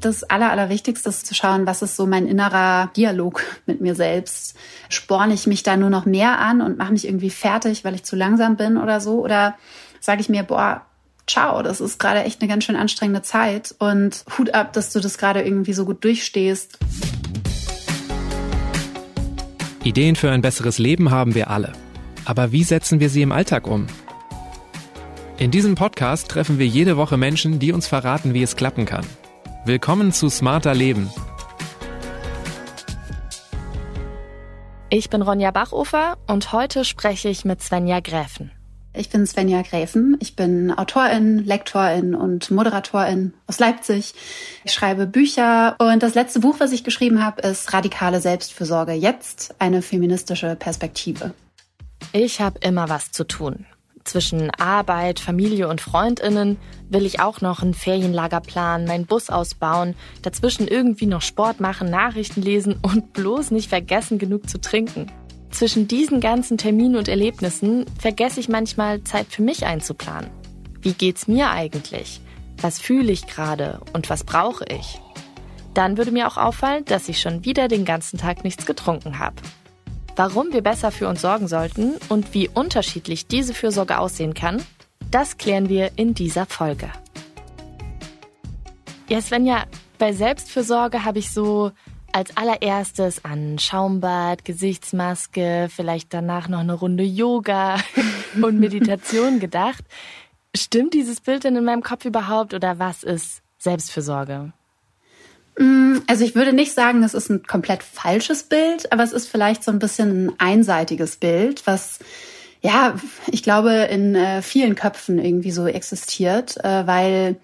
das Aller, Allerwichtigste ist zu schauen, was ist so mein innerer Dialog mit mir selbst. Sporne ich mich da nur noch mehr an und mache mich irgendwie fertig, weil ich zu langsam bin oder so? Oder sage ich mir, boah, ciao, das ist gerade echt eine ganz schön anstrengende Zeit und Hut ab, dass du das gerade irgendwie so gut durchstehst. Ideen für ein besseres Leben haben wir alle. Aber wie setzen wir sie im Alltag um? In diesem Podcast treffen wir jede Woche Menschen, die uns verraten, wie es klappen kann. Willkommen zu Smarter Leben. Ich bin Ronja Bachofer und heute spreche ich mit Svenja Gräfen. Ich bin Svenja Gräfen. Ich bin Autorin, Lektorin und Moderatorin aus Leipzig. Ich schreibe Bücher und das letzte Buch, was ich geschrieben habe, ist Radikale Selbstfürsorge jetzt, eine feministische Perspektive. Ich habe immer was zu tun. Zwischen Arbeit, Familie und Freundinnen will ich auch noch ein Ferienlager planen, meinen Bus ausbauen, dazwischen irgendwie noch Sport machen, Nachrichten lesen und bloß nicht vergessen, genug zu trinken. Zwischen diesen ganzen Terminen und Erlebnissen vergesse ich manchmal Zeit für mich einzuplanen. Wie geht's mir eigentlich? Was fühle ich gerade und was brauche ich? Dann würde mir auch auffallen, dass ich schon wieder den ganzen Tag nichts getrunken habe. Warum wir besser für uns sorgen sollten und wie unterschiedlich diese Fürsorge aussehen kann, das klären wir in dieser Folge. Ja, Svenja, bei Selbstfürsorge habe ich so als allererstes an Schaumbad, Gesichtsmaske, vielleicht danach noch eine Runde Yoga und Meditation gedacht. Stimmt dieses Bild denn in meinem Kopf überhaupt oder was ist Selbstfürsorge? Mm, also ich würde nicht sagen, das ist ein komplett falsches Bild, aber es ist vielleicht so ein bisschen ein einseitiges Bild, was ja, ich glaube, in äh, vielen Köpfen irgendwie so existiert, äh, weil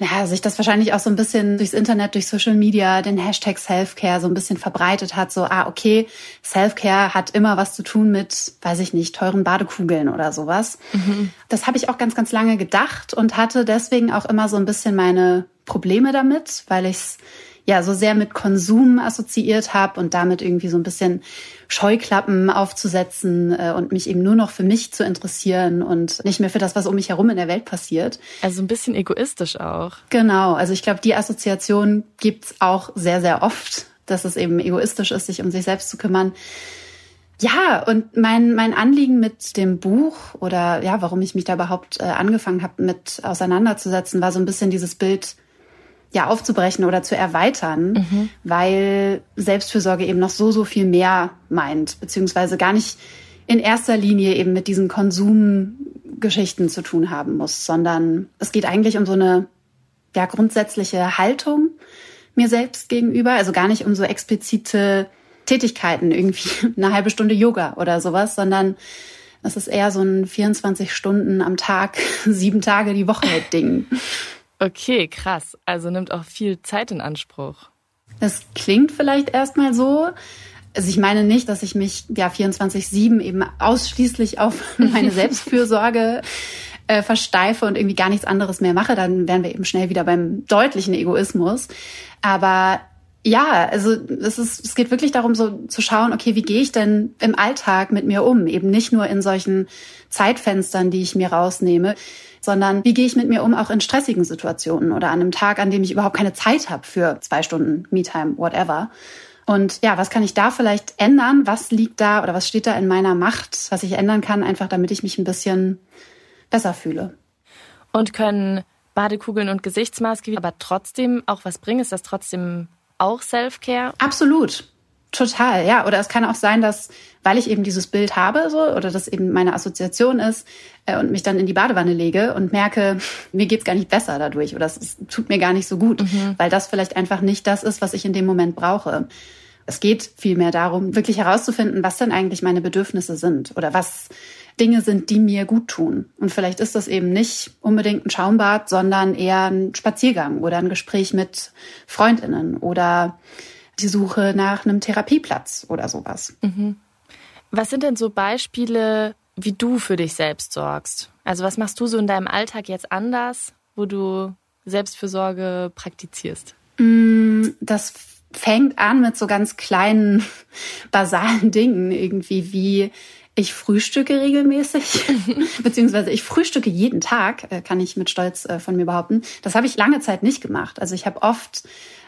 ja, sich das wahrscheinlich auch so ein bisschen durchs Internet, durch Social Media, den Hashtag Selfcare so ein bisschen verbreitet hat. So, ah, okay, Selfcare hat immer was zu tun mit, weiß ich nicht, teuren Badekugeln oder sowas. Mhm. Das habe ich auch ganz, ganz lange gedacht und hatte deswegen auch immer so ein bisschen meine Probleme damit, weil ich es ja so sehr mit Konsum assoziiert habe und damit irgendwie so ein bisschen Scheuklappen aufzusetzen äh, und mich eben nur noch für mich zu interessieren und nicht mehr für das, was um mich herum in der Welt passiert. Also ein bisschen egoistisch auch. Genau, also ich glaube, die Assoziation gibt's auch sehr, sehr oft, dass es eben egoistisch ist, sich um sich selbst zu kümmern. Ja, und mein, mein Anliegen mit dem Buch oder ja, warum ich mich da überhaupt äh, angefangen habe, mit auseinanderzusetzen, war so ein bisschen dieses Bild ja aufzubrechen oder zu erweitern, mhm. weil Selbstfürsorge eben noch so, so viel mehr meint, beziehungsweise gar nicht in erster Linie eben mit diesen Konsumgeschichten zu tun haben muss, sondern es geht eigentlich um so eine ja, grundsätzliche Haltung mir selbst gegenüber, also gar nicht um so explizite Tätigkeiten, irgendwie eine halbe Stunde Yoga oder sowas, sondern es ist eher so ein 24 Stunden am Tag, sieben Tage die Woche Ding. Okay, krass. Also nimmt auch viel Zeit in Anspruch. Das klingt vielleicht erstmal so. Also ich meine nicht, dass ich mich ja 24/7 eben ausschließlich auf meine Selbstfürsorge äh, versteife und irgendwie gar nichts anderes mehr mache. Dann wären wir eben schnell wieder beim deutlichen Egoismus. Aber ja, also es ist, es geht wirklich darum, so zu schauen, okay, wie gehe ich denn im Alltag mit mir um? Eben nicht nur in solchen Zeitfenstern, die ich mir rausnehme sondern wie gehe ich mit mir um, auch in stressigen Situationen oder an einem Tag, an dem ich überhaupt keine Zeit habe für zwei Stunden Me-Time, whatever. Und ja, was kann ich da vielleicht ändern? Was liegt da oder was steht da in meiner Macht, was ich ändern kann, einfach damit ich mich ein bisschen besser fühle? Und können Badekugeln und Gesichtsmaske aber trotzdem auch was bringen? Ist das trotzdem auch Self-Care? Absolut. Total, ja. Oder es kann auch sein, dass, weil ich eben dieses Bild habe, so, oder das eben meine Assoziation ist, äh, und mich dann in die Badewanne lege und merke, mir geht's gar nicht besser dadurch oder es tut mir gar nicht so gut, mhm. weil das vielleicht einfach nicht das ist, was ich in dem Moment brauche. Es geht vielmehr darum, wirklich herauszufinden, was denn eigentlich meine Bedürfnisse sind oder was Dinge sind, die mir gut tun. Und vielleicht ist das eben nicht unbedingt ein Schaumbad, sondern eher ein Spaziergang oder ein Gespräch mit Freundinnen oder die Suche nach einem Therapieplatz oder sowas. Mhm. Was sind denn so Beispiele, wie du für dich selbst sorgst? Also was machst du so in deinem Alltag jetzt anders, wo du Selbstfürsorge praktizierst? Mm, das fängt an mit so ganz kleinen, basalen Dingen irgendwie wie Ich frühstücke regelmäßig, beziehungsweise ich frühstücke jeden Tag, äh, kann ich mit Stolz äh, von mir behaupten. Das habe ich lange Zeit nicht gemacht. Also ich habe oft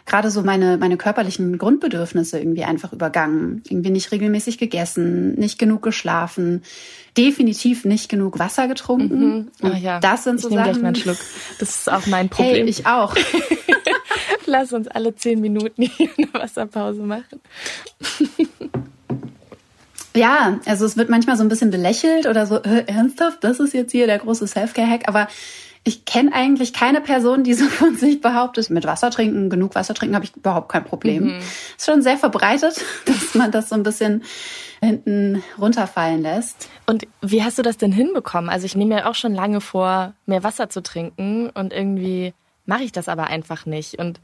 gerade so meine, meine körperlichen Grundbedürfnisse irgendwie einfach übergangen. Irgendwie nicht regelmäßig gegessen, nicht genug geschlafen, definitiv nicht genug Wasser getrunken. Mhm. Ja. Das sind so ich Sachen. Gleich mal einen Schluck. Das ist auch mein Problem. Hey, ich auch. Lass uns alle zehn Minuten hier eine Wasserpause machen. Ja, also es wird manchmal so ein bisschen belächelt oder so, äh, ernsthaft, das ist jetzt hier der große Self-Care-Hack, aber ich kenne eigentlich keine Person, die so von sich behauptet, mit Wasser trinken, genug Wasser trinken, habe ich überhaupt kein Problem. Mhm. Ist schon sehr verbreitet, dass man das so ein bisschen hinten runterfallen lässt. Und wie hast du das denn hinbekommen? Also ich nehme mir auch schon lange vor, mehr Wasser zu trinken und irgendwie mache ich das aber einfach nicht. Und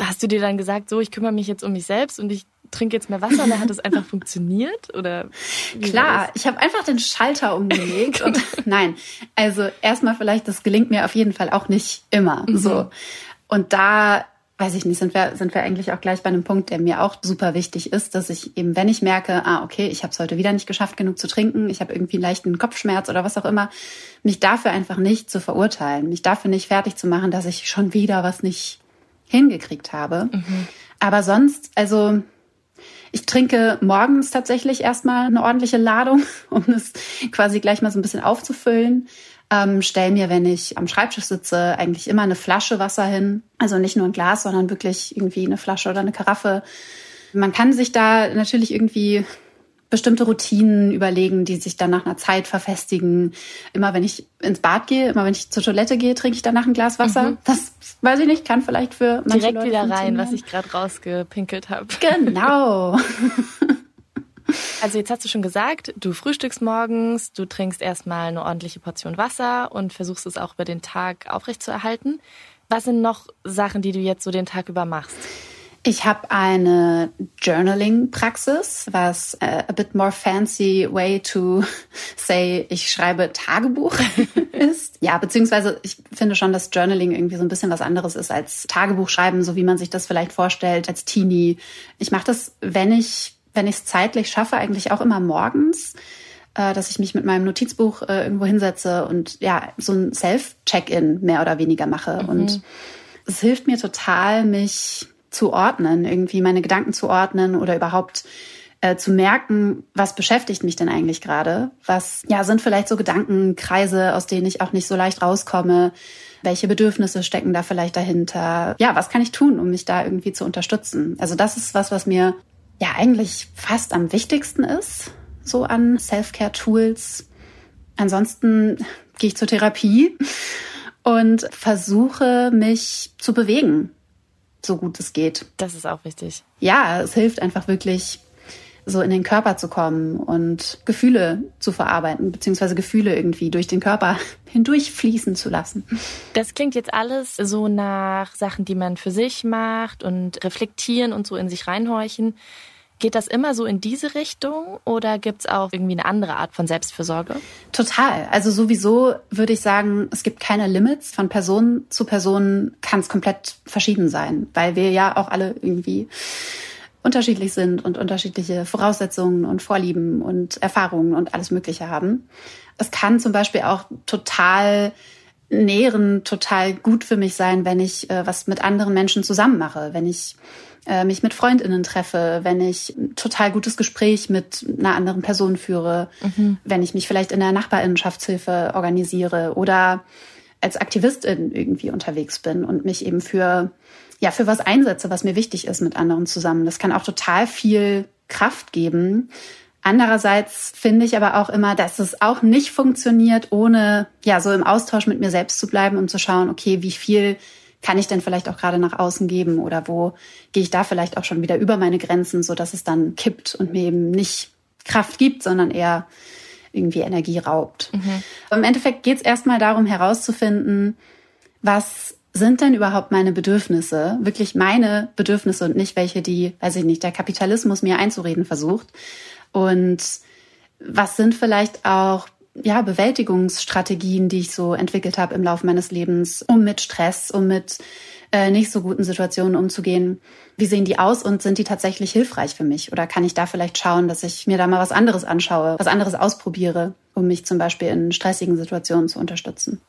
hast du dir dann gesagt, so, ich kümmere mich jetzt um mich selbst und ich trinke jetzt mehr Wasser und dann hat es einfach funktioniert? Oder Klar, ich habe einfach den Schalter umgelegt und nein, also erstmal vielleicht, das gelingt mir auf jeden Fall auch nicht immer. Mhm. So. Und da weiß ich nicht, sind wir, sind wir eigentlich auch gleich bei einem Punkt, der mir auch super wichtig ist, dass ich eben, wenn ich merke, ah, okay, ich habe es heute wieder nicht geschafft, genug zu trinken, ich habe irgendwie einen leichten Kopfschmerz oder was auch immer, mich dafür einfach nicht zu verurteilen, mich dafür nicht fertig zu machen, dass ich schon wieder was nicht hingekriegt habe. Mhm. Aber sonst, also ich trinke morgens tatsächlich erstmal eine ordentliche Ladung, um es quasi gleich mal so ein bisschen aufzufüllen. Ähm, stell mir, wenn ich am Schreibtisch sitze, eigentlich immer eine Flasche Wasser hin. Also nicht nur ein Glas, sondern wirklich irgendwie eine Flasche oder eine Karaffe. Man kann sich da natürlich irgendwie bestimmte Routinen überlegen, die sich dann nach einer Zeit verfestigen. Immer wenn ich ins Bad gehe, immer wenn ich zur Toilette gehe, trinke ich danach ein Glas Wasser. Mhm. Das weiß ich nicht, kann vielleicht für manche Direkt Leute wieder rein, was ich gerade rausgepinkelt habe. Genau. Also jetzt hast du schon gesagt, du frühstückst morgens, du trinkst erstmal eine ordentliche Portion Wasser und versuchst es auch über den Tag aufrechtzuerhalten. Was sind noch Sachen, die du jetzt so den Tag über machst? Ich habe eine Journaling-Praxis, was äh, a bit more fancy way to say, ich schreibe Tagebuch ist. Ja, beziehungsweise ich finde schon, dass Journaling irgendwie so ein bisschen was anderes ist als Tagebuch schreiben, so wie man sich das vielleicht vorstellt als Teenie. Ich mache das, wenn ich wenn ich es zeitlich schaffe, eigentlich auch immer morgens, äh, dass ich mich mit meinem Notizbuch äh, irgendwo hinsetze und ja so ein Self-Check-in mehr oder weniger mache. Mhm. Und es hilft mir total, mich zu ordnen, irgendwie meine Gedanken zu ordnen oder überhaupt äh, zu merken, was beschäftigt mich denn eigentlich gerade? Was ja sind vielleicht so Gedankenkreise, aus denen ich auch nicht so leicht rauskomme? Welche Bedürfnisse stecken da vielleicht dahinter? Ja, was kann ich tun, um mich da irgendwie zu unterstützen? Also das ist was, was mir ja eigentlich fast am wichtigsten ist, so an Self-Care-Tools. Ansonsten gehe ich zur Therapie und versuche mich zu bewegen so gut es geht. Das ist auch wichtig. Ja, es hilft einfach wirklich, so in den Körper zu kommen und Gefühle zu verarbeiten, beziehungsweise Gefühle irgendwie durch den Körper hindurch fließen zu lassen. Das klingt jetzt alles so nach Sachen, die man für sich macht und reflektieren und so in sich reinhorchen. Geht das immer so in diese Richtung oder gibt es auch irgendwie eine andere Art von Selbstfürsorge? Total. Also sowieso würde ich sagen, es gibt keine Limits. Von Person zu Person kann es komplett verschieden sein, weil wir ja auch alle irgendwie unterschiedlich sind und unterschiedliche Voraussetzungen und Vorlieben und Erfahrungen und alles Mögliche haben. Es kann zum Beispiel auch total nähren, total gut für mich sein, wenn ich äh, was mit anderen Menschen zusammen mache, wenn ich mich mit Freundinnen treffe, wenn ich ein total gutes Gespräch mit einer anderen Person führe, mhm. wenn ich mich vielleicht in der Nachbarinnenschaftshilfe organisiere oder als Aktivistin irgendwie unterwegs bin und mich eben für ja für was einsetze, was mir wichtig ist mit anderen zusammen. Das kann auch total viel Kraft geben. Andererseits finde ich aber auch immer, dass es auch nicht funktioniert, ohne ja so im Austausch mit mir selbst zu bleiben und zu schauen, okay, wie viel kann ich denn vielleicht auch gerade nach außen geben oder wo gehe ich da vielleicht auch schon wieder über meine Grenzen, so dass es dann kippt und mir eben nicht Kraft gibt, sondern eher irgendwie Energie raubt. Mhm. Im Endeffekt geht es erstmal darum herauszufinden, was sind denn überhaupt meine Bedürfnisse, wirklich meine Bedürfnisse und nicht welche, die, weiß ich nicht, der Kapitalismus mir einzureden versucht. Und was sind vielleicht auch ja, Bewältigungsstrategien, die ich so entwickelt habe im Laufe meines Lebens, um mit Stress, um mit äh, nicht so guten Situationen umzugehen. Wie sehen die aus und sind die tatsächlich hilfreich für mich? Oder kann ich da vielleicht schauen, dass ich mir da mal was anderes anschaue, was anderes ausprobiere, um mich zum Beispiel in stressigen Situationen zu unterstützen?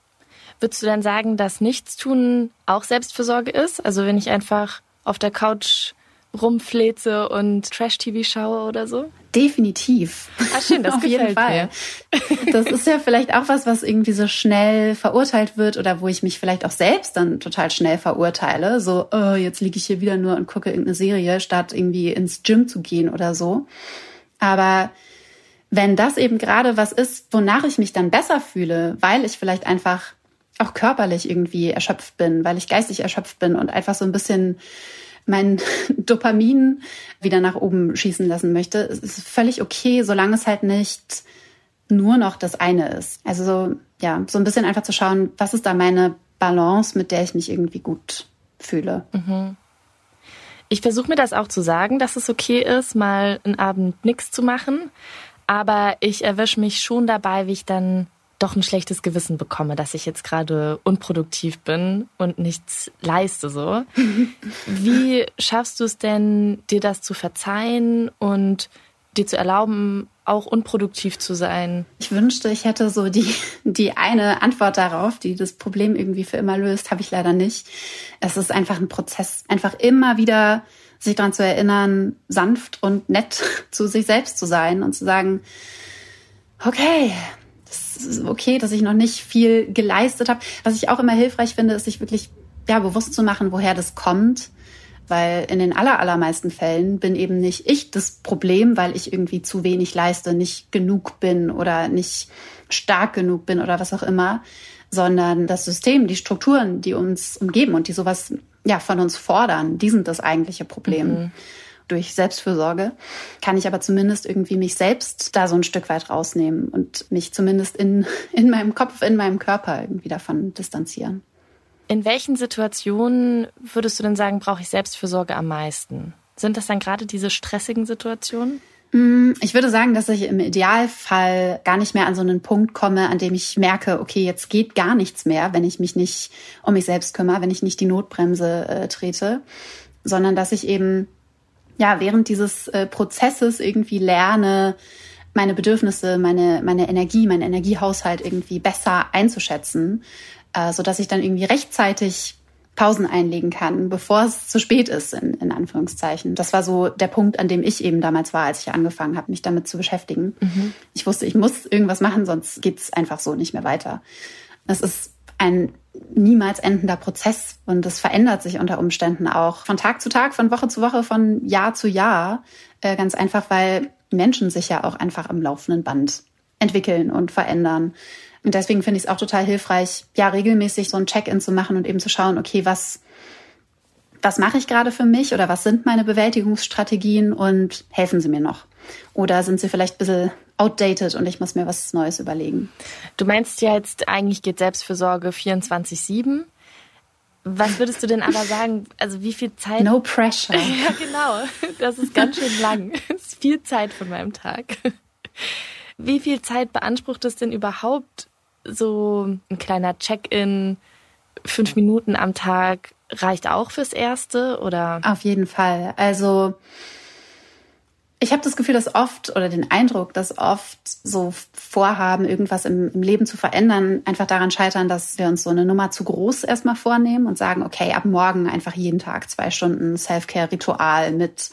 Würdest du dann sagen, dass Nichtstun auch Selbstfürsorge ist? Also wenn ich einfach auf der Couch rumfleze und Trash-TV schaue oder so? Definitiv. Ah, schön, das Auf jeden Fall. Mir. Das ist ja vielleicht auch was, was irgendwie so schnell verurteilt wird oder wo ich mich vielleicht auch selbst dann total schnell verurteile. So, oh, jetzt liege ich hier wieder nur und gucke irgendeine Serie, statt irgendwie ins Gym zu gehen oder so. Aber wenn das eben gerade was ist, wonach ich mich dann besser fühle, weil ich vielleicht einfach auch körperlich irgendwie erschöpft bin, weil ich geistig erschöpft bin und einfach so ein bisschen mein Dopamin wieder nach oben schießen lassen möchte, es ist völlig okay, solange es halt nicht nur noch das eine ist. Also so, ja, so ein bisschen einfach zu schauen, was ist da meine Balance, mit der ich mich irgendwie gut fühle. Mhm. Ich versuche mir das auch zu sagen, dass es okay ist, mal einen Abend nichts zu machen. Aber ich erwische mich schon dabei, wie ich dann doch ein schlechtes Gewissen bekomme, dass ich jetzt gerade unproduktiv bin und nichts leiste so. Wie schaffst du es denn, dir das zu verzeihen und dir zu erlauben, auch unproduktiv zu sein? Ich wünschte, ich hätte so die, die eine Antwort darauf, die das Problem irgendwie für immer löst, habe ich leider nicht. Es ist einfach ein Prozess, einfach immer wieder sich daran zu erinnern, sanft und nett zu sich selbst zu sein und zu sagen, okay, okay, dass ich noch nicht viel geleistet habe. Was ich auch immer hilfreich finde, ist sich wirklich ja, bewusst zu machen, woher das kommt. Weil in den aller, allermeisten Fällen bin eben nicht ich das Problem, weil ich irgendwie zu wenig leiste, nicht genug bin oder nicht stark genug bin oder was auch immer, sondern das System, die Strukturen, die uns umgeben und die sowas ja von uns fordern, die sind das eigentliche Problem. Mhm durch Selbstfürsorge, kann ich aber zumindest irgendwie mich selbst da so ein Stück weit rausnehmen und mich zumindest in, in meinem Kopf, in meinem Körper irgendwie davon distanzieren. In welchen Situationen würdest du denn sagen, brauche ich Selbstfürsorge am meisten? Sind das dann gerade diese stressigen Situationen? Mm, ich würde sagen, dass ich im Idealfall gar nicht mehr an so einen Punkt komme, an dem ich merke, okay, jetzt geht gar nichts mehr, wenn ich mich nicht um mich selbst kümmere, wenn ich nicht die Notbremse äh, trete, sondern dass ich eben ja, während dieses äh, Prozesses irgendwie lerne, meine Bedürfnisse, meine, meine Energie, mein Energiehaushalt irgendwie besser einzuschätzen, äh, so dass ich dann irgendwie rechtzeitig Pausen einlegen kann, bevor es zu spät ist, in, in Anführungszeichen. Das war so der Punkt, an dem ich eben damals war, als ich angefangen habe, mich damit zu beschäftigen. Mhm. Ich wusste, ich muss irgendwas machen, sonst geht's einfach so nicht mehr weiter. Es ist ein niemals endender Prozess und das verändert sich unter Umständen auch von Tag zu Tag, von Woche zu Woche, von Jahr zu Jahr. Äh, ganz einfach, weil Menschen sich ja auch einfach am laufenden Band entwickeln und verändern. Und deswegen finde ich es auch total hilfreich, ja, regelmäßig so ein Check-in zu machen und eben zu schauen, okay, was, was mache ich gerade für mich oder was sind meine Bewältigungsstrategien und helfen sie mir noch? Oder sind sie vielleicht ein bisschen outdated und ich muss mir was Neues überlegen? Du meinst ja jetzt, eigentlich geht Selbstfürsorge 24-7. Was würdest du denn aber sagen, also wie viel Zeit? No pressure. ja, genau. Das ist ganz schön lang. Das ist viel Zeit von meinem Tag. Wie viel Zeit beansprucht es denn überhaupt, so ein kleiner Check-in, fünf Minuten am Tag reicht auch fürs Erste oder? Auf jeden Fall. Also ich habe das Gefühl, dass oft oder den Eindruck, dass oft so Vorhaben, irgendwas im, im, Leben zu verändern, einfach daran scheitern, dass wir uns so eine Nummer zu groß erstmal vornehmen und sagen, okay, ab morgen einfach jeden Tag zwei Stunden Self-Care-Ritual mit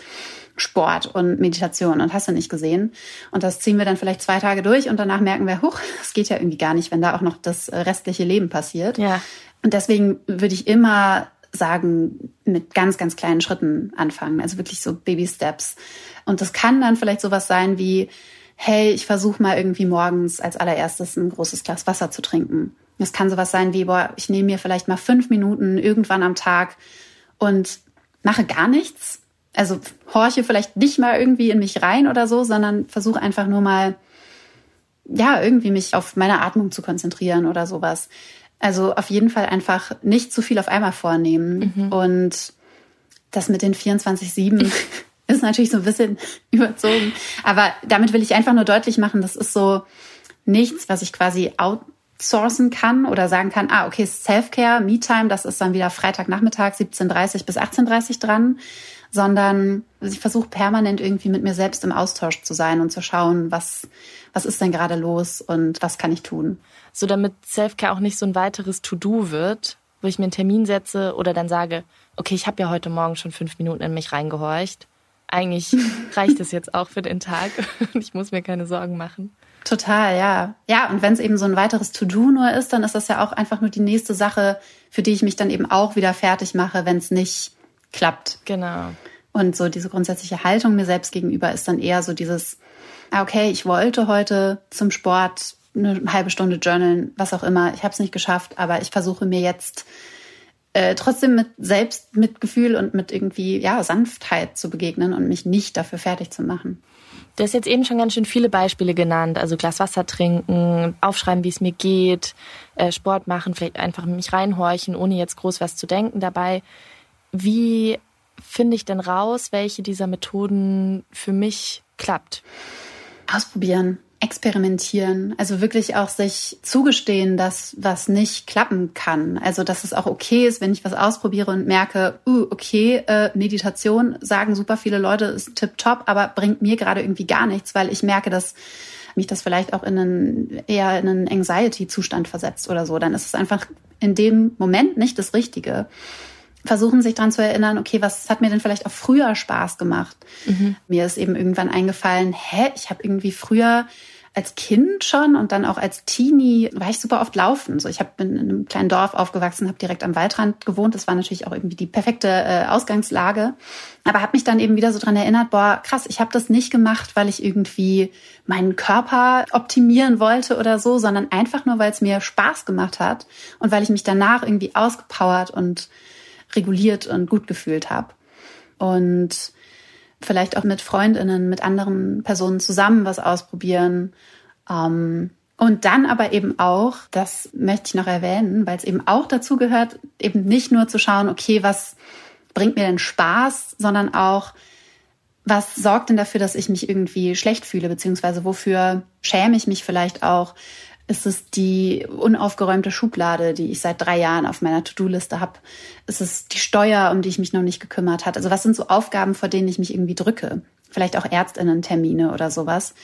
Sport und Meditation und hast du nicht gesehen. Und das ziehen wir dann vielleicht zwei Tage durch und danach merken wir, huch, das geht ja irgendwie gar nicht, wenn da auch noch das restliche Leben passiert. Ja. Und deswegen würde ich immer sagen, mit ganz, ganz kleinen Schritten anfangen. Also wirklich so Baby Steps. Und das kann dann vielleicht sowas sein wie, hey, ich versuche mal irgendwie morgens als allererstes ein großes Glas Wasser zu trinken. Das kann sowas sein wie, boah, ich nehme mir vielleicht mal fünf Minuten irgendwann am Tag und mache gar nichts. Also horche vielleicht nicht mal irgendwie in mich rein oder so, sondern versuche einfach nur mal, ja, irgendwie mich auf meine Atmung zu konzentrieren oder sowas. Also auf jeden Fall einfach nicht zu viel auf einmal vornehmen. Mhm. Und das mit den 24-7 ist natürlich so ein bisschen überzogen. Aber damit will ich einfach nur deutlich machen, das ist so nichts, was ich quasi out outsourcen kann oder sagen kann, ah, okay, Self-Care, Me-Time, das ist dann wieder Freitagnachmittag 17.30 bis 18.30 dran, sondern ich versuche permanent irgendwie mit mir selbst im Austausch zu sein und zu schauen, was, was ist denn gerade los und was kann ich tun. So damit Self-Care auch nicht so ein weiteres To-Do wird, wo ich mir einen Termin setze oder dann sage, okay, ich habe ja heute Morgen schon fünf Minuten in mich reingehorcht. Eigentlich reicht es jetzt auch für den Tag und ich muss mir keine Sorgen machen. Total, ja. Ja, und wenn es eben so ein weiteres To-Do nur ist, dann ist das ja auch einfach nur die nächste Sache, für die ich mich dann eben auch wieder fertig mache, wenn es nicht klappt. Genau. Und so diese grundsätzliche Haltung mir selbst gegenüber ist dann eher so dieses, ah, okay, ich wollte heute zum Sport eine halbe Stunde journalen, was auch immer. Ich habe es nicht geschafft, aber ich versuche mir jetzt äh, trotzdem mit Selbstmitgefühl und mit irgendwie ja Sanftheit zu begegnen und mich nicht dafür fertig zu machen. Du hast jetzt eben schon ganz schön viele Beispiele genannt, also Glas Wasser trinken, aufschreiben, wie es mir geht, äh, Sport machen, vielleicht einfach mich reinhorchen, ohne jetzt groß was zu denken dabei. Wie finde ich denn raus, welche dieser Methoden für mich klappt? Ausprobieren experimentieren, also wirklich auch sich zugestehen, dass was nicht klappen kann. Also dass es auch okay ist, wenn ich was ausprobiere und merke, uh, okay, äh, Meditation sagen super viele Leute ist tipptopp, aber bringt mir gerade irgendwie gar nichts, weil ich merke, dass mich das vielleicht auch in einen eher in einen Anxiety-Zustand versetzt oder so. Dann ist es einfach in dem Moment nicht das Richtige versuchen sich daran zu erinnern, okay, was hat mir denn vielleicht auch früher Spaß gemacht? Mhm. Mir ist eben irgendwann eingefallen, hä, ich habe irgendwie früher als Kind schon und dann auch als Teenie war ich super oft laufen. So, ich habe in einem kleinen Dorf aufgewachsen, habe direkt am Waldrand gewohnt. Das war natürlich auch irgendwie die perfekte äh, Ausgangslage. Aber habe mich dann eben wieder so dran erinnert, boah, krass, ich habe das nicht gemacht, weil ich irgendwie meinen Körper optimieren wollte oder so, sondern einfach nur, weil es mir Spaß gemacht hat und weil ich mich danach irgendwie ausgepowert und reguliert und gut gefühlt habe. Und vielleicht auch mit Freundinnen, mit anderen Personen zusammen was ausprobieren. Ähm, und dann aber eben auch, das möchte ich noch erwähnen, weil es eben auch dazu gehört, eben nicht nur zu schauen, okay, was bringt mir denn Spaß, sondern auch, was sorgt denn dafür, dass ich mich irgendwie schlecht fühle, beziehungsweise wofür schäme ich mich vielleicht auch, ist es die unaufgeräumte Schublade, die ich seit drei Jahren auf meiner To-Do-Liste habe? Ist es die Steuer, um die ich mich noch nicht gekümmert hat? Also was sind so Aufgaben, vor denen ich mich irgendwie drücke? Vielleicht auch Ärztinnen-Termine oder sowas.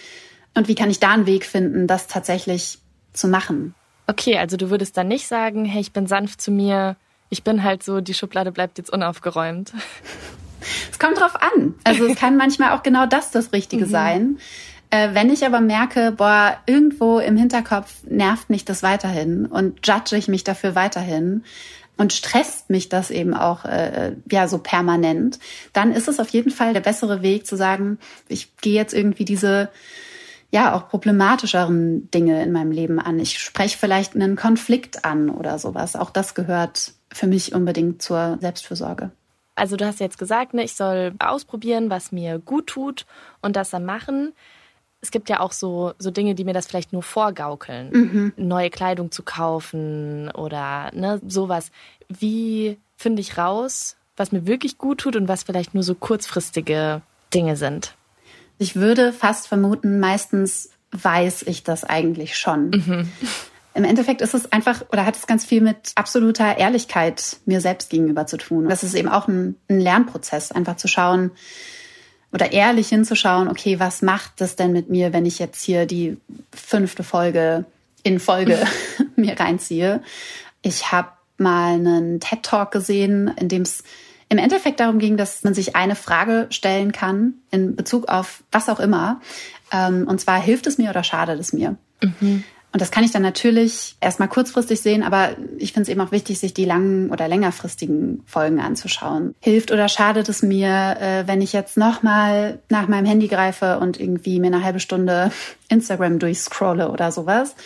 Und wie kann ich da einen Weg finden, das tatsächlich zu machen? Okay, also du würdest dann nicht sagen, hey, ich bin sanft zu mir, ich bin halt so, die Schublade bleibt jetzt unaufgeräumt. Es kommt drauf an. Also es kann manchmal auch genau das das Richtige mhm. sein. Äh, wenn ich aber merke, boah, irgendwo im Hinterkopf nervt mich das weiterhin und judge ich mich dafür weiterhin und stresst mich das eben auch äh, ja so permanent, dann ist es auf jeden Fall der bessere Weg zu sagen, ich gehe jetzt irgendwie diese ja auch problematischeren Dinge in meinem Leben an. Ich spreche vielleicht einen Konflikt an oder sowas. Auch das gehört für mich unbedingt zur Selbstfürsorge. Also du hast jetzt gesagt, ne, ich soll ausprobieren, was mir gut tut und das dann machen es gibt ja auch so, so Dinge, die mir das vielleicht nur vorgaukeln. Mhm. Neue Kleidung zu kaufen oder ne, sowas. Wie finde ich raus, was mir wirklich gut tut und was vielleicht nur so kurzfristige Dinge sind? Ich würde fast vermuten, meistens weiß ich das eigentlich schon. Mhm. Im Endeffekt ist es einfach oder hat es ganz viel mit absoluter Ehrlichkeit mir selbst gegenüber zu tun. Das ist eben auch ein, ein Lernprozess, einfach zu schauen, oder ehrlich hinzuschauen, okay, was macht das denn mit mir, wenn ich jetzt hier die fünfte Folge in Folge mir reinziehe? Ich habe mal einen TED Talk gesehen, in dem es im Endeffekt darum ging, dass man sich eine Frage stellen kann in Bezug auf was auch immer. Ähm, und zwar, hilft es mir oder schadet es mir? Mhm. Und das kann ich dann natürlich erstmal kurzfristig sehen, aber ich finde es eben auch wichtig, sich die langen oder längerfristigen Folgen anzuschauen. Hilft oder schadet es mir, äh, wenn ich jetzt nochmal nach meinem Handy greife und irgendwie mir eine halbe Stunde Instagram durchscrolle oder sowas?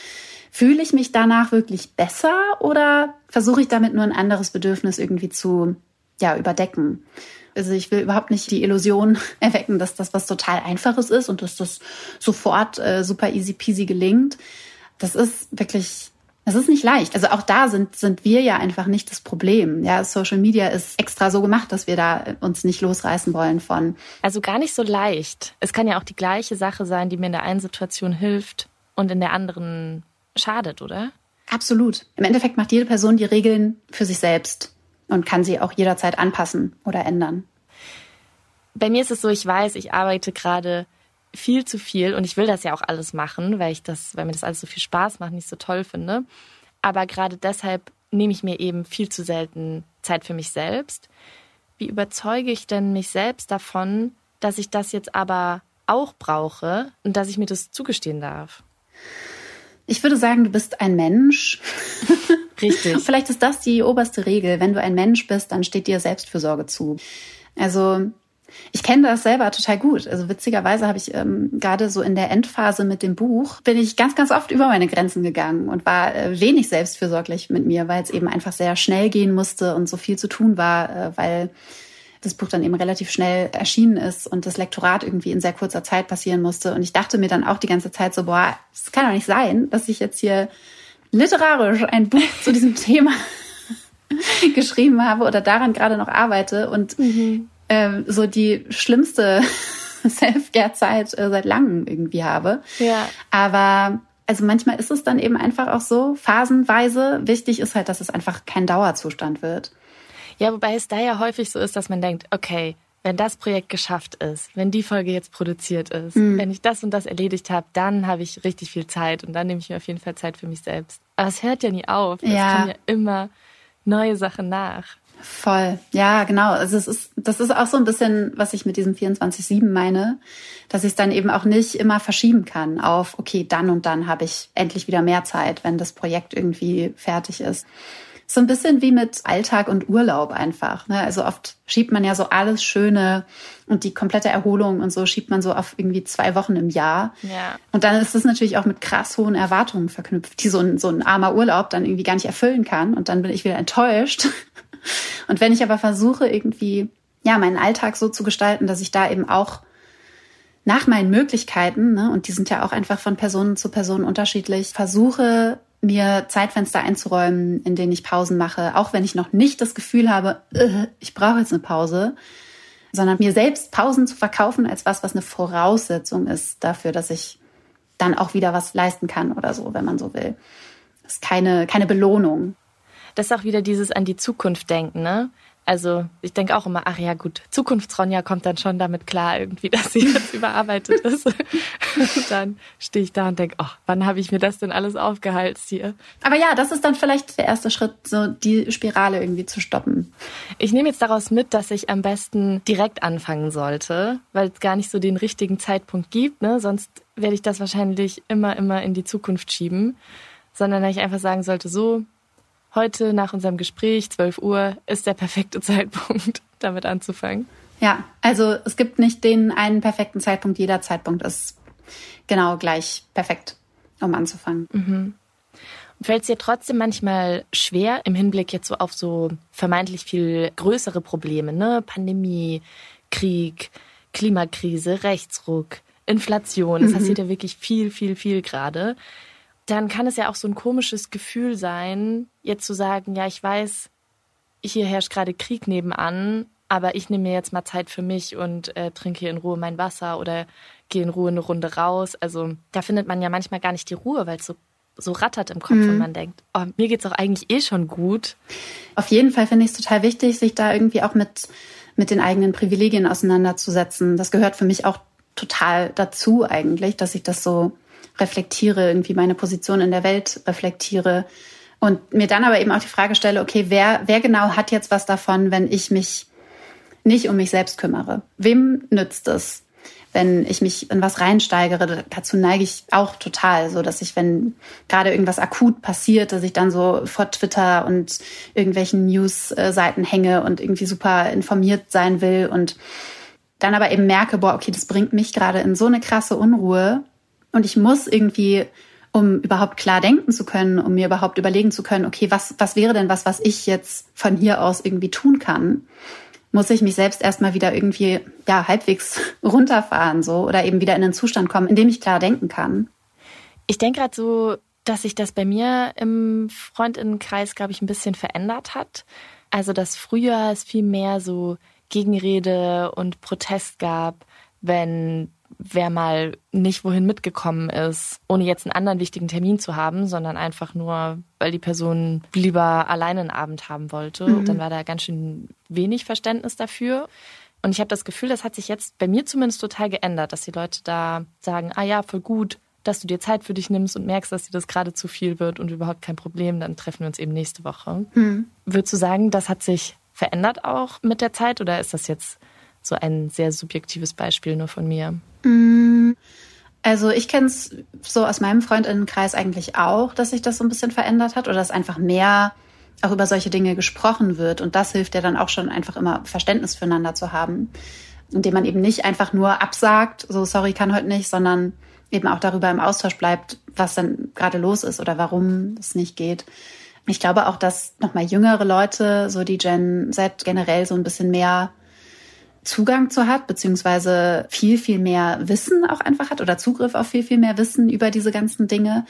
Fühle ich mich danach wirklich besser oder versuche ich damit nur ein anderes Bedürfnis irgendwie zu ja, überdecken? Also ich will überhaupt nicht die Illusion erwecken, dass das was total Einfaches ist und dass das sofort äh, super easy peasy gelingt das ist wirklich es ist nicht leicht. Also auch da sind, sind wir ja einfach nicht das Problem. Ja, Social Media ist extra so gemacht, dass wir da uns nicht losreißen wollen von. Also gar nicht so leicht. Es kann ja auch die gleiche Sache sein, die mir in der einen Situation hilft und in der anderen schadet, oder? Absolut. Im Endeffekt macht jede Person die Regeln für sich selbst und kann sie auch jederzeit anpassen oder ändern. Bei mir ist es so, ich weiß, ich arbeite gerade viel zu viel und ich will das ja auch alles machen, weil ich das, weil mir das alles so viel Spaß macht, nicht so toll finde. Aber gerade deshalb nehme ich mir eben viel zu selten Zeit für mich selbst. Wie überzeuge ich denn mich selbst davon, dass ich das jetzt aber auch brauche und dass ich mir das zugestehen darf? Ich würde sagen, du bist ein Mensch. Richtig. Vielleicht ist das die oberste Regel. Wenn du ein Mensch bist, dann steht dir Selbstfürsorge zu. Also ich kenne das selber total gut. Also witzigerweise habe ich ähm, gerade so in der Endphase mit dem Buch, bin ich ganz, ganz oft über meine Grenzen gegangen und war äh, wenig selbstfürsorglich mit mir, weil es eben einfach sehr schnell gehen musste und so viel zu tun war, äh, weil das Buch dann eben relativ schnell erschienen ist und das Lektorat irgendwie in sehr kurzer Zeit passieren musste. Und ich dachte mir dann auch die ganze Zeit so, boah, es kann doch nicht sein, dass ich jetzt hier literarisch ein Buch zu diesem Thema geschrieben habe oder daran gerade noch arbeite und mhm. Äh, so die schlimmste Self-Care-Zeit äh, seit langem irgendwie habe. Ja. Aber also manchmal ist es dann eben einfach auch so, phasenweise. Wichtig ist halt, dass es einfach kein Dauerzustand wird. Ja, wobei es da ja häufig so ist, dass man denkt, okay, wenn das Projekt geschafft ist, wenn die Folge jetzt produziert ist, mhm. wenn ich das und das erledigt habe, dann habe ich richtig viel Zeit und dann nehme ich mir auf jeden Fall Zeit für mich selbst. Aber es hört ja nie auf. Ja. Es kommen ja immer neue Sachen nach. Voll. Ja, genau. Also es ist, das ist auch so ein bisschen, was ich mit diesem 24-7 meine, dass ich es dann eben auch nicht immer verschieben kann auf, okay, dann und dann habe ich endlich wieder mehr Zeit, wenn das Projekt irgendwie fertig ist. So ein bisschen wie mit Alltag und Urlaub einfach. Ne? Also oft schiebt man ja so alles Schöne und die komplette Erholung und so schiebt man so auf irgendwie zwei Wochen im Jahr. Ja. Und dann ist es natürlich auch mit krass hohen Erwartungen verknüpft, die so ein, so ein armer Urlaub dann irgendwie gar nicht erfüllen kann. Und dann bin ich wieder enttäuscht. Und wenn ich aber versuche, irgendwie, ja, meinen Alltag so zu gestalten, dass ich da eben auch nach meinen Möglichkeiten, ne, und die sind ja auch einfach von Person zu Person unterschiedlich, versuche mir Zeitfenster einzuräumen, in denen ich Pausen mache, auch wenn ich noch nicht das Gefühl habe, äh, ich brauche jetzt eine Pause, sondern mir selbst Pausen zu verkaufen als was, was eine Voraussetzung ist dafür, dass ich dann auch wieder was leisten kann oder so, wenn man so will. Das ist keine, keine Belohnung. Das ist auch wieder dieses an die Zukunft denken, ne? Also ich denke auch immer, ach ja gut, Zukunftsronja kommt dann schon damit klar irgendwie, dass sie jetzt überarbeitet ist. und dann stehe ich da und denke, oh, wann habe ich mir das denn alles aufgehalst hier? Aber ja, das ist dann vielleicht der erste Schritt, so die Spirale irgendwie zu stoppen. Ich nehme jetzt daraus mit, dass ich am besten direkt anfangen sollte, weil es gar nicht so den richtigen Zeitpunkt gibt. Ne? Sonst werde ich das wahrscheinlich immer, immer in die Zukunft schieben. Sondern dass ich einfach sagen sollte, so, heute nach unserem Gespräch, 12 Uhr, ist der perfekte Zeitpunkt, damit anzufangen. Ja, also es gibt nicht den einen perfekten Zeitpunkt. Jeder Zeitpunkt ist genau gleich perfekt, um anzufangen. Mhm. Fällt es dir trotzdem manchmal schwer im Hinblick jetzt so auf so vermeintlich viel größere Probleme, ne? Pandemie, Krieg, Klimakrise, Rechtsruck, Inflation. Es mhm. passiert ja wirklich viel, viel, viel gerade dann kann es ja auch so ein komisches Gefühl sein, jetzt zu sagen, ja, ich weiß, hier herrscht gerade Krieg nebenan, aber ich nehme mir jetzt mal Zeit für mich und äh, trinke hier in Ruhe mein Wasser oder gehe in Ruhe eine Runde raus. Also da findet man ja manchmal gar nicht die Ruhe, weil es so, so rattert im Kopf mhm. und man denkt, oh, mir geht's doch eigentlich eh schon gut. Auf jeden Fall finde ich es total wichtig, sich da irgendwie auch mit, mit den eigenen Privilegien auseinanderzusetzen. Das gehört für mich auch total dazu eigentlich, dass ich das so reflektiere, irgendwie meine Position in der Welt reflektiere und mir dann aber eben auch die Frage stelle, okay, wer, wer genau hat jetzt was davon, wenn ich mich nicht um mich selbst kümmere? Wem nützt es? wenn ich mich in was reinsteigere, dazu neige ich auch total, so dass ich, wenn gerade irgendwas akut passiert, dass ich dann so vor Twitter und irgendwelchen News-Seiten hänge und irgendwie super informiert sein will und dann aber eben merke, boah, okay, das bringt mich gerade in so eine krasse Unruhe, und ich muss irgendwie, um überhaupt klar denken zu können, um mir überhaupt überlegen zu können, okay, was, was wäre denn was, was ich jetzt von hier aus irgendwie tun kann? Muss ich mich selbst erstmal wieder irgendwie, ja, halbwegs runterfahren, so, oder eben wieder in einen Zustand kommen, in dem ich klar denken kann? Ich denke gerade so, dass sich das bei mir im Freundinnenkreis, glaube ich, ein bisschen verändert hat. Also, dass früher es viel mehr so Gegenrede und Protest gab, wenn wer mal nicht wohin mitgekommen ist, ohne jetzt einen anderen wichtigen Termin zu haben, sondern einfach nur, weil die Person lieber alleine einen Abend haben wollte. Mhm. Dann war da ganz schön wenig Verständnis dafür. Und ich habe das Gefühl, das hat sich jetzt bei mir zumindest total geändert, dass die Leute da sagen, ah ja, voll gut, dass du dir Zeit für dich nimmst und merkst, dass dir das gerade zu viel wird und überhaupt kein Problem, dann treffen wir uns eben nächste Woche. Mhm. Würdest du sagen, das hat sich verändert auch mit der Zeit oder ist das jetzt so ein sehr subjektives Beispiel nur von mir? Mhm. Also ich kenne es so aus meinem Freundinnenkreis eigentlich auch, dass sich das so ein bisschen verändert hat oder dass einfach mehr auch über solche Dinge gesprochen wird. Und das hilft ja dann auch schon einfach immer Verständnis füreinander zu haben. Indem man eben nicht einfach nur absagt, so sorry, kann heute nicht, sondern eben auch darüber im Austausch bleibt, was dann gerade los ist oder warum es nicht geht. Ich glaube auch, dass nochmal jüngere Leute, so die Gen Z generell so ein bisschen mehr Zugang zu hat, beziehungsweise viel, viel mehr Wissen auch einfach hat oder Zugriff auf viel, viel mehr Wissen über diese ganzen Dinge.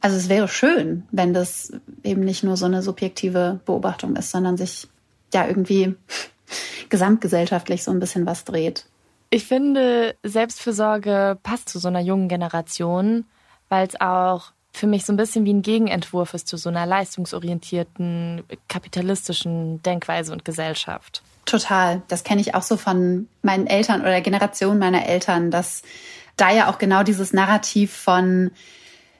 Also es wäre schön, wenn das eben nicht nur so eine subjektive Beobachtung ist, sondern sich ja irgendwie gesamtgesellschaftlich so ein bisschen was dreht. Ich finde, Selbstfürsorge passt zu so einer jungen Generation, weil es auch für mich so ein bisschen wie ein Gegenentwurf ist zu so einer leistungsorientierten, kapitalistischen Denkweise und Gesellschaft. Total. Das kenne ich auch so von meinen Eltern oder der Generation meiner Eltern, dass da ja auch genau dieses Narrativ von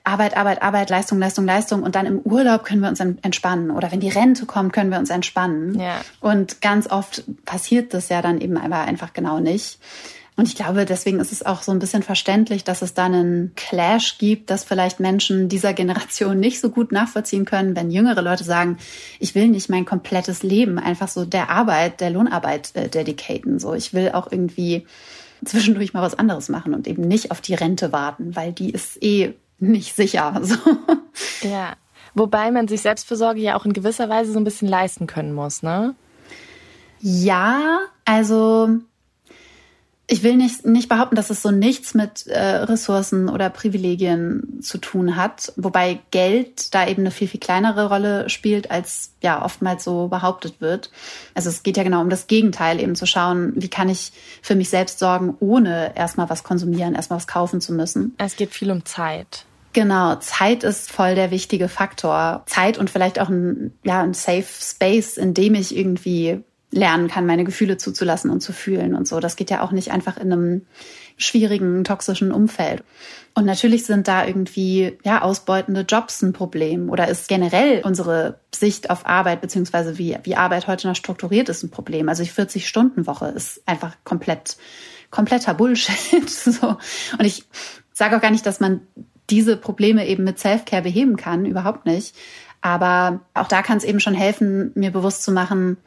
Arbeit, Arbeit, Arbeit, Leistung, Leistung, Leistung und dann im Urlaub können wir uns entspannen oder wenn die Rente kommt, können wir uns entspannen. Ja. Und ganz oft passiert das ja dann eben aber einfach genau nicht. Und ich glaube, deswegen ist es auch so ein bisschen verständlich, dass es da einen Clash gibt, dass vielleicht Menschen dieser Generation nicht so gut nachvollziehen können, wenn jüngere Leute sagen, ich will nicht mein komplettes Leben einfach so der Arbeit, der Lohnarbeit äh, dedicaten. So, ich will auch irgendwie zwischendurch mal was anderes machen und eben nicht auf die Rente warten, weil die ist eh nicht sicher. So. Ja. Wobei man sich Selbstversorge ja auch in gewisser Weise so ein bisschen leisten können muss, ne? Ja, also ich will nicht, nicht behaupten, dass es so nichts mit äh, Ressourcen oder Privilegien zu tun hat, wobei Geld da eben eine viel, viel kleinere Rolle spielt, als ja oftmals so behauptet wird. Also es geht ja genau um das Gegenteil, eben zu schauen, wie kann ich für mich selbst sorgen, ohne erstmal was konsumieren, erstmal was kaufen zu müssen. Es geht viel um Zeit. Genau, Zeit ist voll der wichtige Faktor. Zeit und vielleicht auch ein, ja, ein Safe Space, in dem ich irgendwie lernen kann, meine Gefühle zuzulassen und zu fühlen und so. Das geht ja auch nicht einfach in einem schwierigen, toxischen Umfeld. Und natürlich sind da irgendwie ja ausbeutende Jobs ein Problem oder ist generell unsere Sicht auf Arbeit beziehungsweise wie, wie Arbeit heute noch strukturiert ist ein Problem. Also die 40-Stunden-Woche ist einfach komplett kompletter Bullshit. so. Und ich sage auch gar nicht, dass man diese Probleme eben mit Self-Care beheben kann, überhaupt nicht. Aber auch da kann es eben schon helfen, mir bewusst zu machen,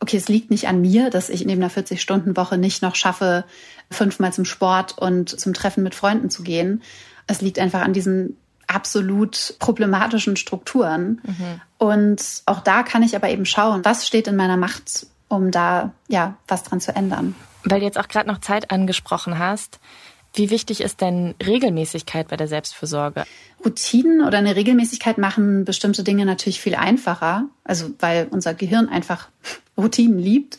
okay, es liegt nicht an mir, dass ich neben einer 40-Stunden-Woche nicht noch schaffe, fünfmal zum Sport und zum Treffen mit Freunden zu gehen. Es liegt einfach an diesen absolut problematischen Strukturen. Mhm. Und auch da kann ich aber eben schauen, was steht in meiner Macht, um da ja was dran zu ändern. Weil du jetzt auch gerade noch Zeit angesprochen hast. Wie wichtig ist denn Regelmäßigkeit bei der Selbstfürsorge? Routinen oder eine Regelmäßigkeit machen bestimmte Dinge natürlich viel einfacher. Also weil unser Gehirn einfach Routinen liebt.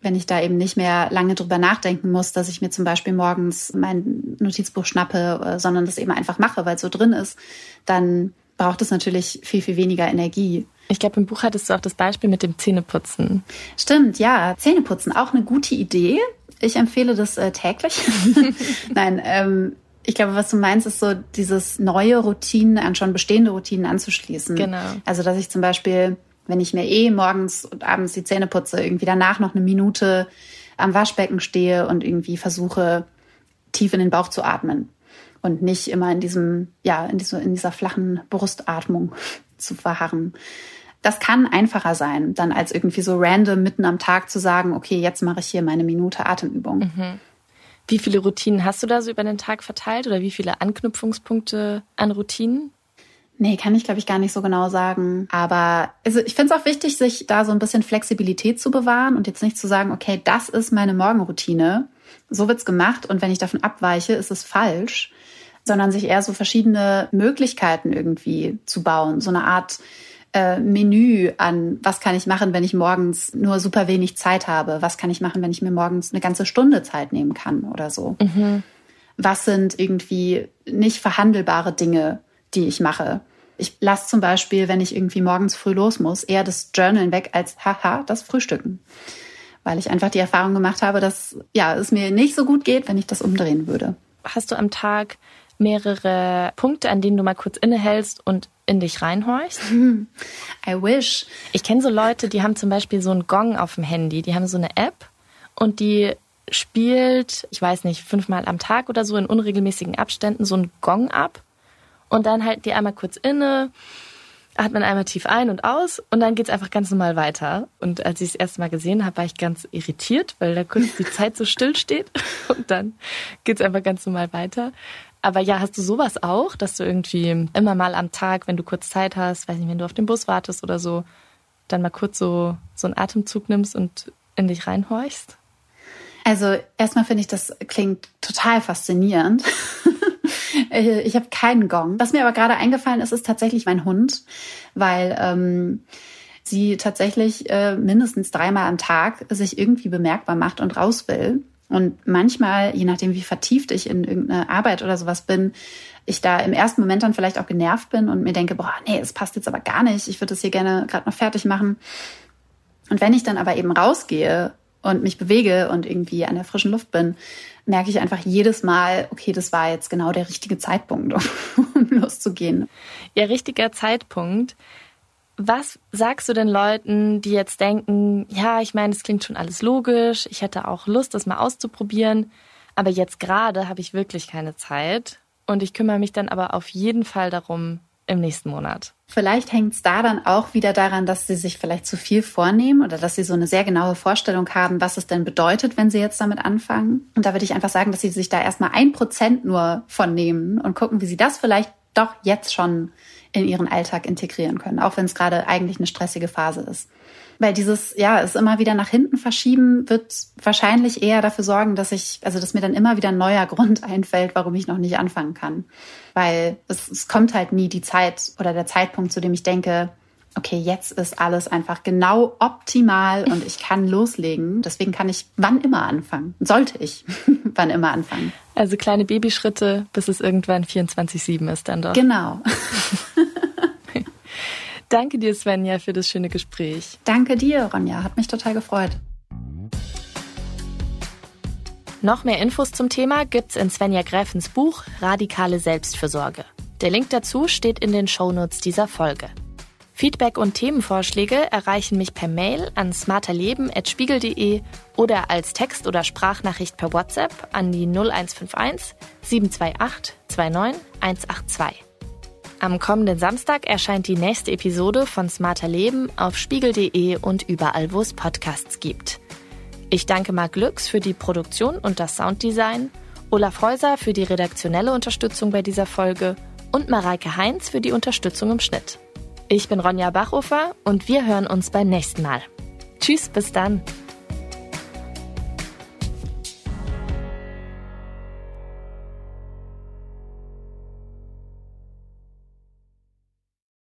Wenn ich da eben nicht mehr lange drüber nachdenken muss, dass ich mir zum Beispiel morgens mein Notizbuch schnappe, äh, sondern das eben einfach mache, weil es so drin ist, dann braucht es natürlich viel, viel weniger Energie. Ich glaube, im Buch hattest du auch das Beispiel mit dem Zähneputzen. Stimmt, ja. Zähneputzen, auch eine gute Idee. Ich empfehle das äh, täglich. Nein, ähm, ich glaube, was du meinst, ist so dieses neue Routinen an schon bestehende Routinen anzuschließen. Genau. Also, dass ich zum Beispiel, wenn ich mir eh morgens und abends die Zähne putze, irgendwie danach noch eine Minute am Waschbecken stehe und irgendwie versuche, tief in den Bauch zu atmen und nicht immer in diesem, ja, in, dieser, in dieser flachen Brustatmung zu verharren das kann einfacher sein, dann als irgendwie so random mitten am Tag zu sagen, okay, jetzt mache ich hier meine Minute Atemübung. Mhm. Wie viele Routinen hast du da so über den Tag verteilt oder wie viele Anknüpfungspunkte an Routinen? Nee, kann ich, glaube ich, gar nicht so genau sagen. Aber also ich finde es auch wichtig, sich da so ein bisschen Flexibilität zu bewahren und jetzt nicht zu sagen, okay, das ist meine Morgenroutine. So wird's gemacht und wenn ich davon abweiche, ist es falsch. Sondern sich eher so verschiedene Möglichkeiten irgendwie zu bauen. So eine Art äh, Menü an, was kann ich machen, wenn ich morgens nur super wenig Zeit habe? Was kann ich machen, wenn ich mir morgens eine ganze Stunde Zeit nehmen kann oder so? Mhm. was sind irgendwie nicht verhandelbare Dinge, die ich mache. Ich lasse zum Beispiel, wenn ich irgendwie morgens früh los muss, eher das Journalen weg als haha, das Frühstücken. Weil ich einfach die Erfahrung gemacht habe, dass ja, es mir nicht so gut geht, wenn ich das umdrehen würde. Hast du am Tag mehrere Punkte, an denen du mal kurz innehältst und in dich reinhorchst? I wish. Ich kenne so Leute, die haben zum Beispiel so einen Gong auf dem Handy, die haben so eine App und die spielt, ich weiß nicht, fünfmal am Tag oder so in unregelmäßigen Abständen so einen Gong ab und dann halten die einmal kurz inne, atmen einmal tief ein und aus und dann geht's einfach ganz normal weiter. Und als ich es erste Mal gesehen habe, war ich ganz irritiert, weil da kurz die Zeit so still steht und dann geht's einfach ganz normal weiter. Aber ja, hast du sowas auch, dass du irgendwie immer mal am Tag, wenn du kurz Zeit hast, weiß nicht, wenn du auf den Bus wartest oder so, dann mal kurz so, so einen Atemzug nimmst und in dich reinhorchst? Also erstmal finde ich, das klingt total faszinierend. ich habe keinen Gong. Was mir aber gerade eingefallen ist, ist tatsächlich mein Hund, weil ähm, sie tatsächlich äh, mindestens dreimal am Tag sich irgendwie bemerkbar macht und raus will. Und manchmal, je nachdem, wie vertieft ich in irgendeine Arbeit oder sowas bin, ich da im ersten Moment dann vielleicht auch genervt bin und mir denke, boah, nee, es passt jetzt aber gar nicht. Ich würde das hier gerne gerade noch fertig machen. Und wenn ich dann aber eben rausgehe und mich bewege und irgendwie an der frischen Luft bin, merke ich einfach jedes Mal, okay, das war jetzt genau der richtige Zeitpunkt, um loszugehen. Ja, richtiger Zeitpunkt. Was sagst du den Leuten, die jetzt denken, ja, ich meine, es klingt schon alles logisch, ich hätte auch Lust, das mal auszuprobieren, aber jetzt gerade habe ich wirklich keine Zeit und ich kümmere mich dann aber auf jeden Fall darum, im nächsten Monat. Vielleicht hängt es da dann auch wieder daran, dass sie sich vielleicht zu viel vornehmen oder dass sie so eine sehr genaue Vorstellung haben, was es denn bedeutet, wenn sie jetzt damit anfangen. Und da würde ich einfach sagen, dass sie sich da erstmal ein Prozent nur von nehmen und gucken, wie sie das vielleicht doch jetzt schon in ihren Alltag integrieren können, auch wenn es gerade eigentlich eine stressige Phase ist. Weil dieses, ja, es immer wieder nach hinten verschieben, wird wahrscheinlich eher dafür sorgen, dass ich, also dass mir dann immer wieder ein neuer Grund einfällt, warum ich noch nicht anfangen kann. Weil es, es kommt halt nie die Zeit oder der Zeitpunkt, zu dem ich denke, okay, jetzt ist alles einfach genau optimal und ich kann loslegen. Deswegen kann ich wann immer anfangen. Sollte ich wann immer anfangen. Also kleine Babyschritte, bis es irgendwann 24-7 ist dann doch. Genau. Danke dir, Svenja, für das schöne Gespräch. Danke dir, Ronja. Hat mich total gefreut. Noch mehr Infos zum Thema gibt's in Svenja Gräfens Buch Radikale Selbstfürsorge. Der Link dazu steht in den Shownotes dieser Folge. Feedback und Themenvorschläge erreichen mich per Mail an smarterleben.spiegel.de oder als Text- oder Sprachnachricht per WhatsApp an die 0151 728 29 182. Am kommenden Samstag erscheint die nächste Episode von Smarter Leben auf spiegel.de und überall, wo es Podcasts gibt. Ich danke Marc Glücks für die Produktion und das Sounddesign, Olaf Häuser für die redaktionelle Unterstützung bei dieser Folge und Mareike Heinz für die Unterstützung im Schnitt. Ich bin Ronja Bachofer und wir hören uns beim nächsten Mal. Tschüss, bis dann.